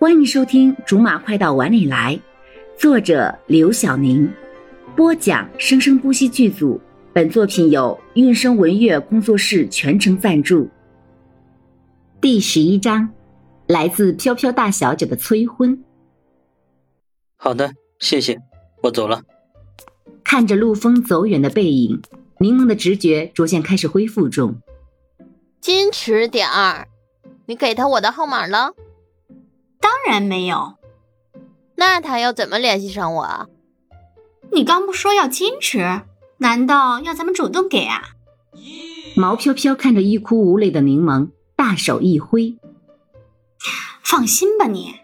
欢迎收听《竹马快到碗里来》，作者刘晓宁，播讲生生不息剧组。本作品由韵声文乐工作室全程赞助。第十一章，来自飘飘大小姐的催婚。好的，谢谢，我走了。看着陆风走远的背影，柠檬的直觉逐渐开始恢复中。矜持点儿，你给他我的号码了？当然没有，那他要怎么联系上我啊？你刚不说要矜持，难道要咱们主动给啊？毛飘飘看着欲哭无泪的柠檬，大手一挥：“放心吧，你，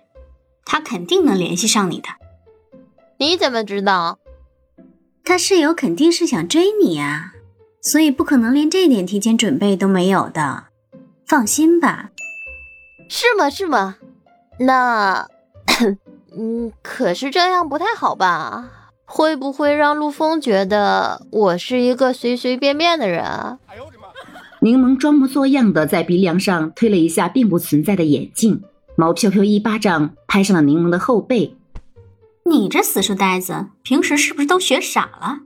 他肯定能联系上你的。你怎么知道？他室友肯定是想追你啊，所以不可能连这点提前准备都没有的。放心吧。是吗？是吗？”那，嗯，可是这样不太好吧？会不会让陆枫觉得我是一个随随便便的人？哎呦我的妈！柠檬装模作样的在鼻梁上推了一下并不存在的眼镜，毛飘飘一巴掌拍上了柠檬的后背。你这死书呆子，平时是不是都学傻了？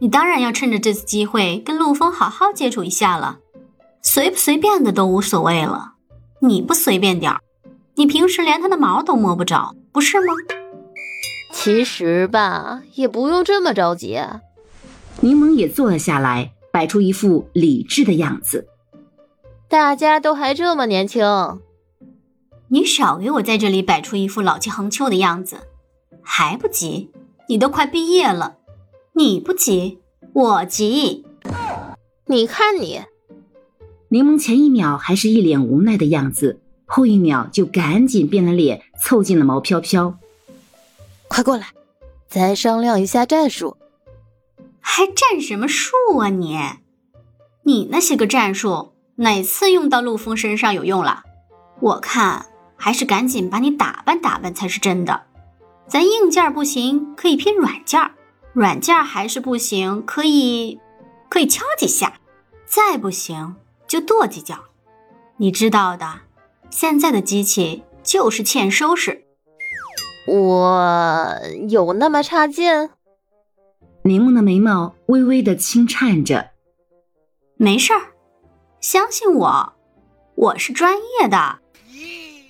你当然要趁着这次机会跟陆枫好好接触一下了，随不随便的都无所谓了。你不随便点儿。你平时连它的毛都摸不着，不是吗？其实吧，也不用这么着急。柠檬也坐了下来，摆出一副理智的样子。大家都还这么年轻，你少给我在这里摆出一副老气横秋的样子。还不急？你都快毕业了，你不急，我急。你看你，柠檬前一秒还是一脸无奈的样子。后一秒就赶紧变了脸，凑近了毛飘飘。快过来，咱商量一下战术。还战什么术啊你？你那些个战术哪次用到陆枫身上有用了？我看还是赶紧把你打扮打扮才是真的。咱硬件不行，可以拼软件；软件还是不行，可以可以敲几下；再不行就跺几脚。你知道的。现在的机器就是欠收拾，我有那么差劲？柠檬的眉毛微微的轻颤着。没事儿，相信我，我是专业的。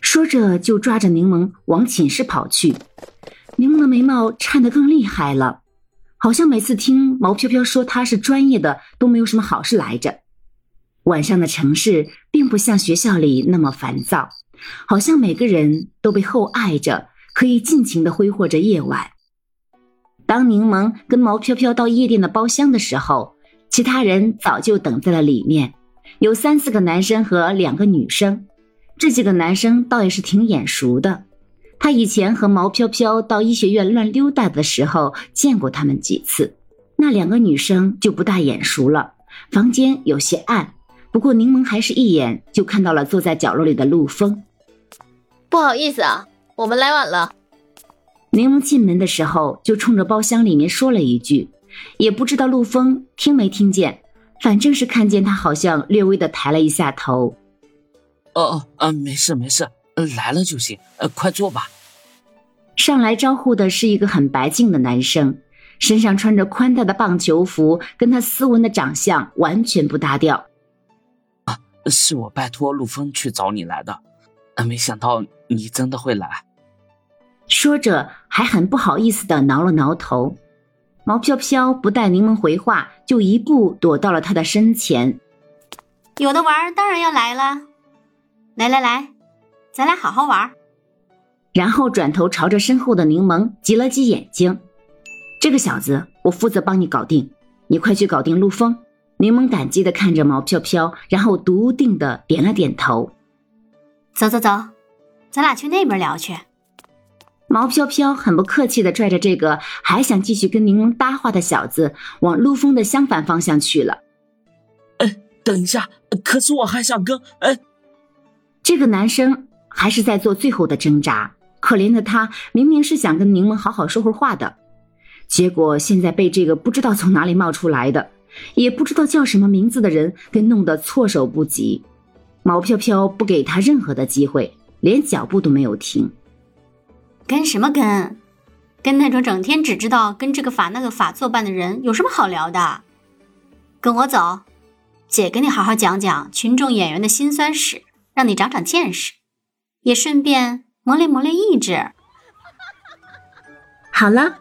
说着就抓着柠檬往寝室跑去。柠檬的眉毛颤得更厉害了，好像每次听毛飘飘说他是专业的都没有什么好事来着。晚上的城市并不像学校里那么烦躁，好像每个人都被厚爱着，可以尽情的挥霍着夜晚。当柠檬跟毛飘飘到夜店的包厢的时候，其他人早就等在了里面，有三四个男生和两个女生。这几个男生倒也是挺眼熟的，他以前和毛飘飘到医学院乱溜达的时候见过他们几次。那两个女生就不大眼熟了，房间有些暗。不过柠檬还是一眼就看到了坐在角落里的陆风。不好意思啊，我们来晚了。柠檬进门的时候就冲着包厢里面说了一句，也不知道陆风听没听见，反正是看见他好像略微的抬了一下头。哦哦，嗯，没事没事，来了就行，呃，快坐吧。上来招呼的是一个很白净的男生，身上穿着宽大的棒球服，跟他斯文的长相完全不搭调。是我拜托陆风去找你来的，没想到你真的会来。说着，还很不好意思的挠了挠头。毛飘飘不待柠檬回话，就一步躲到了他的身前。有的玩，当然要来了。来来来，咱俩好好玩。然后转头朝着身后的柠檬挤了挤眼睛。这个小子，我负责帮你搞定，你快去搞定陆枫。柠檬感激的看着毛飘飘，然后笃定的点了点头。走走走，咱俩去那边聊去。毛飘飘很不客气的拽着这个还想继续跟柠檬搭话的小子，往陆枫的相反方向去了。哎，等一下，可是我还想跟……哎，这个男生还是在做最后的挣扎。可怜的他，明明是想跟柠檬好好说会话的，结果现在被这个不知道从哪里冒出来的。也不知道叫什么名字的人给弄得措手不及，毛飘飘不给他任何的机会，连脚步都没有停，跟什么跟？跟那种整天只知道跟这个法那个法作伴的人有什么好聊的？跟我走，姐给你好好讲讲群众演员的辛酸史，让你长长见识，也顺便磨练磨练意志。好了，